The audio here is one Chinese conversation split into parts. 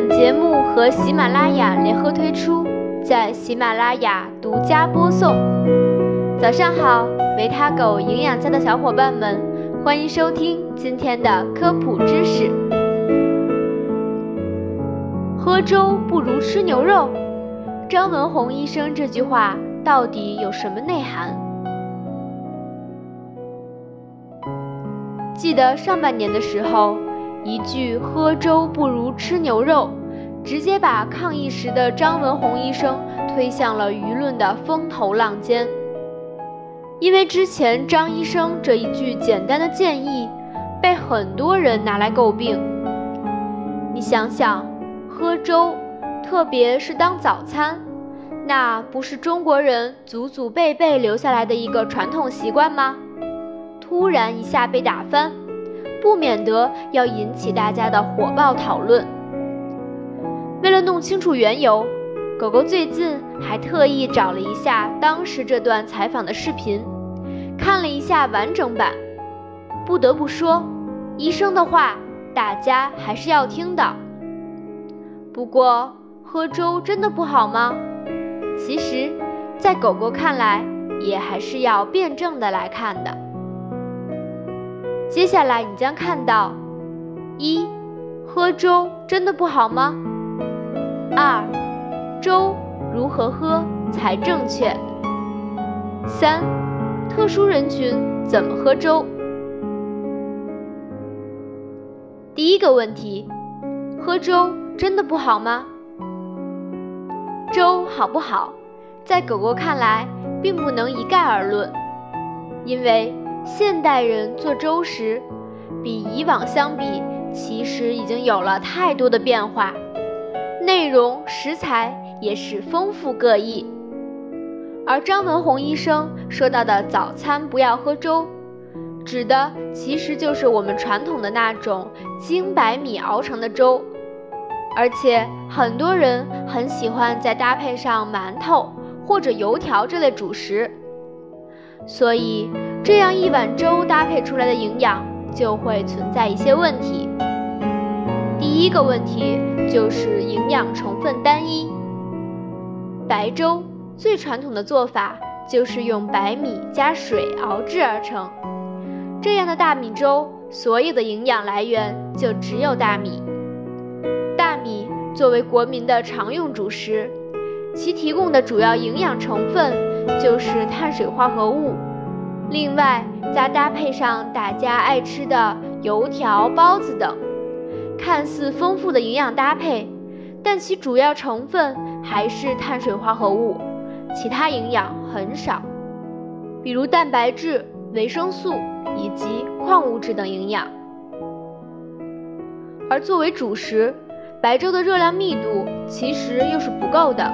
本节目和喜马拉雅联合推出，在喜马拉雅独家播送。早上好，维他狗营养家的小伙伴们，欢迎收听今天的科普知识。喝粥不如吃牛肉，张文宏医生这句话到底有什么内涵？记得上半年的时候。一句“喝粥不如吃牛肉”，直接把抗议时的张文宏医生推向了舆论的风头浪尖。因为之前张医生这一句简单的建议，被很多人拿来诟病。你想想，喝粥，特别是当早餐，那不是中国人祖祖辈辈留下来的一个传统习惯吗？突然一下被打翻。不免得要引起大家的火爆讨论。为了弄清楚缘由，狗狗最近还特意找了一下当时这段采访的视频，看了一下完整版。不得不说，医生的话大家还是要听的。不过，喝粥真的不好吗？其实，在狗狗看来，也还是要辩证的来看的。接下来你将看到：一、喝粥真的不好吗？二、粥如何喝才正确？三、特殊人群怎么喝粥？第一个问题：喝粥真的不好吗？粥好不好，在狗狗看来并不能一概而论，因为。现代人做粥时，比以往相比，其实已经有了太多的变化，内容食材也是丰富各异。而张文宏医生说到的早餐不要喝粥，指的其实就是我们传统的那种精白米熬成的粥，而且很多人很喜欢再搭配上馒头或者油条这类主食，所以。这样一碗粥搭配出来的营养就会存在一些问题。第一个问题就是营养成分单一。白粥最传统的做法就是用白米加水熬制而成，这样的大米粥所有的营养来源就只有大米。大米作为国民的常用主食，其提供的主要营养成分就是碳水化合物。另外，再搭配上大家爱吃的油条、包子等，看似丰富的营养搭配，但其主要成分还是碳水化合物，其他营养很少，比如蛋白质、维生素以及矿物质等营养。而作为主食，白粥的热量密度其实又是不够的，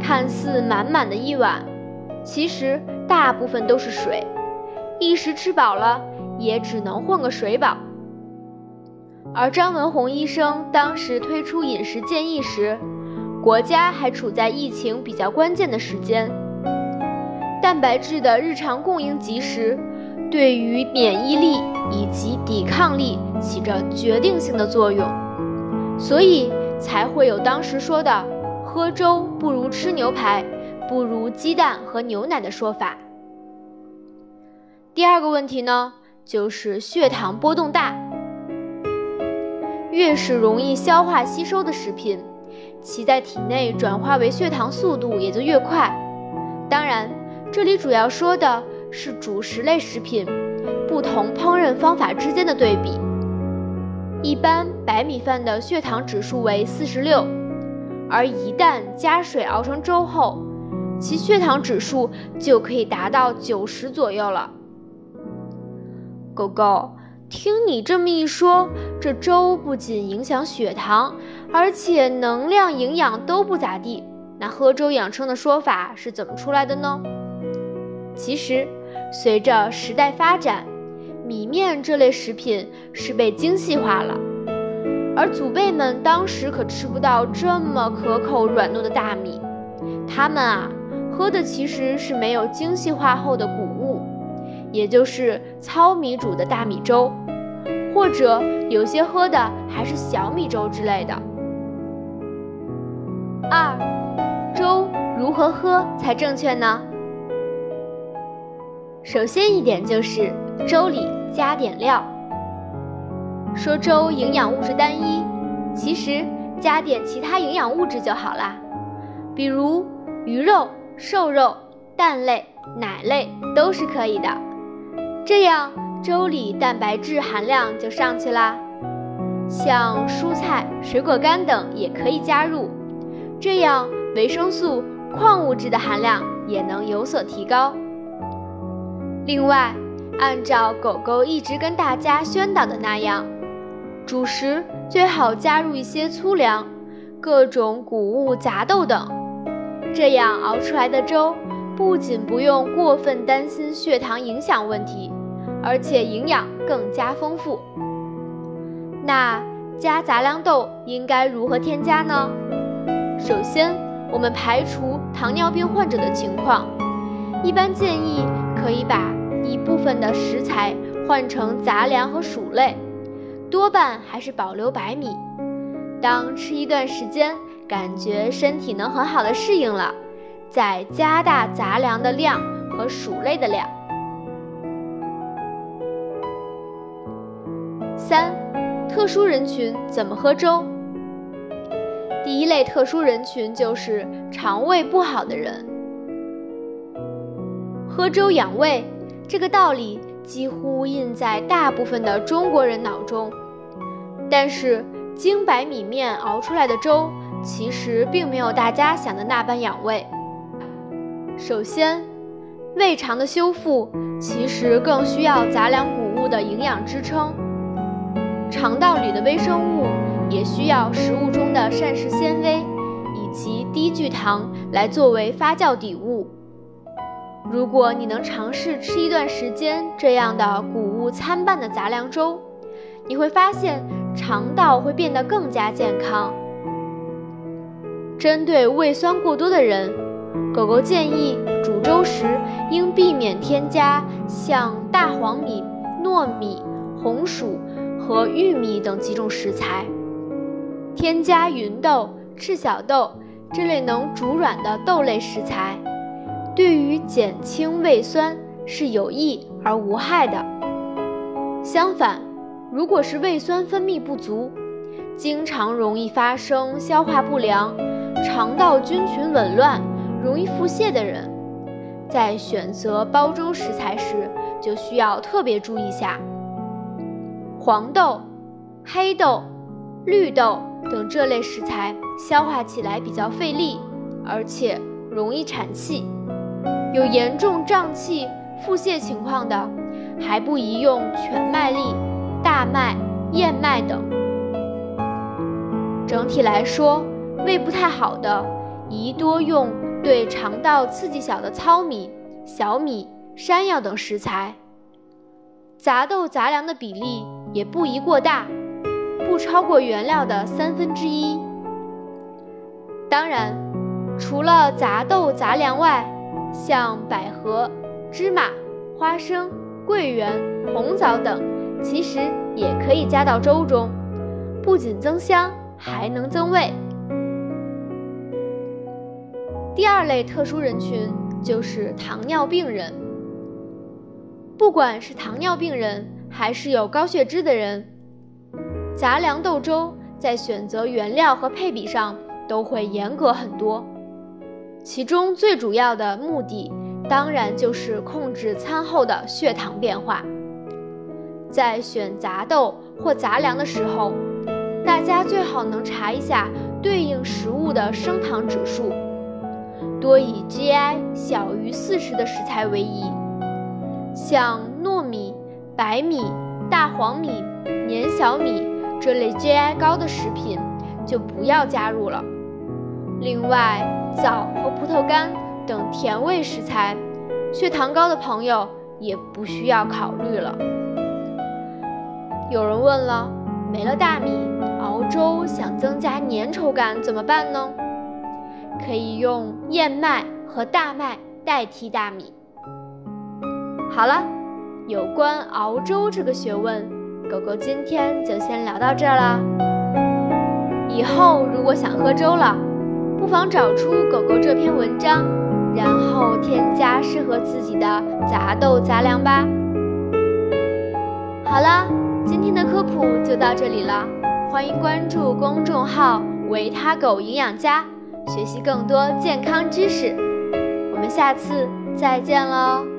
看似满满的一碗，其实。大部分都是水，一时吃饱了也只能混个水饱。而张文宏医生当时推出饮食建议时，国家还处在疫情比较关键的时间，蛋白质的日常供应及时，对于免疫力以及抵抗力起着决定性的作用，所以才会有当时说的“喝粥不如吃牛排”。不如鸡蛋和牛奶的说法。第二个问题呢，就是血糖波动大。越是容易消化吸收的食品，其在体内转化为血糖速度也就越快。当然，这里主要说的是主食类食品不同烹饪方法之间的对比。一般白米饭的血糖指数为四十六，而一旦加水熬成粥后，其血糖指数就可以达到九十左右了。狗狗，听你这么一说，这粥不仅影响血糖，而且能量、营养都不咋地。那喝粥养生的说法是怎么出来的呢？其实，随着时代发展，米面这类食品是被精细化了，而祖辈们当时可吃不到这么可口、软糯的大米，他们啊。喝的其实是没有精细化后的谷物，也就是糙米煮的大米粥，或者有些喝的还是小米粥之类的。二，粥如何喝才正确呢？首先一点就是粥里加点料。说粥营养物质单一，其实加点其他营养物质就好啦，比如鱼肉、瘦肉、蛋类、奶类都是可以的，这样粥里蛋白质含量就上去啦。像蔬菜、水果干等也可以加入，这样维生素、矿物质的含量也能有所提高。另外，按照狗狗一直跟大家宣导的那样，主食最好加入一些粗粮、各种谷物、杂豆等，这样熬出来的粥不仅不用过分担心血糖影响问题，而且营养更加丰富。那加杂粮豆应该如何添加呢？首先，我们排除糖尿病患者的情况，一般建议。可以把一部分的食材换成杂粮和薯类，多半还是保留白米。当吃一段时间，感觉身体能很好的适应了，再加大杂粮的量和薯类的量。三、特殊人群怎么喝粥？第一类特殊人群就是肠胃不好的人。喝粥养胃，这个道理几乎印在大部分的中国人脑中。但是精白米面熬出来的粥，其实并没有大家想的那般养胃。首先，胃肠的修复其实更需要杂粮谷物的营养支撑，肠道里的微生物也需要食物中的膳食纤维以及低聚糖来作为发酵底物。如果你能尝试吃一段时间这样的谷物参半的杂粮粥，你会发现肠道会变得更加健康。针对胃酸过多的人，狗狗建议煮粥时应避免添加像大黄米、糯米、红薯和玉米等几种食材，添加芸豆、赤小豆这类能煮软的豆类食材。对于减轻胃酸是有益而无害的。相反，如果是胃酸分泌不足，经常容易发生消化不良、肠道菌群紊乱、容易腹泻的人，在选择煲粥食材时就需要特别注意下。黄豆、黑豆、绿豆等这类食材消化起来比较费力，而且容易产气。有严重胀气、腹泻情况的，还不宜用全麦粒、大麦、燕麦等。整体来说，胃不太好的，宜多用对肠道刺激小的糙米、小米、山药等食材。杂豆杂粮的比例也不宜过大，不超过原料的三分之一。当然，除了杂豆杂粮外，像百合、芝麻、花生、桂圆、红枣等，其实也可以加到粥中，不仅增香，还能增味。第二类特殊人群就是糖尿病人。不管是糖尿病人，还是有高血脂的人，杂粮豆粥在选择原料和配比上都会严格很多。其中最主要的目的，当然就是控制餐后的血糖变化。在选杂豆或杂粮的时候，大家最好能查一下对应食物的升糖指数，多以 GI 小于四十的食材为宜。像糯米、白米、大黄米、粘小米这类 GI 高的食品，就不要加入了。另外，枣和葡萄干等甜味食材，血糖高的朋友也不需要考虑了。有人问了，没了大米，熬粥想增加粘稠感怎么办呢？可以用燕麦和大麦代替大米。好了，有关熬粥这个学问，狗狗今天就先聊到这儿啦。以后如果想喝粥了，不妨找出狗狗这篇文章，然后添加适合自己的杂豆杂粮吧。好了，今天的科普就到这里了，欢迎关注公众号“维他狗营养家”，学习更多健康知识。我们下次再见喽。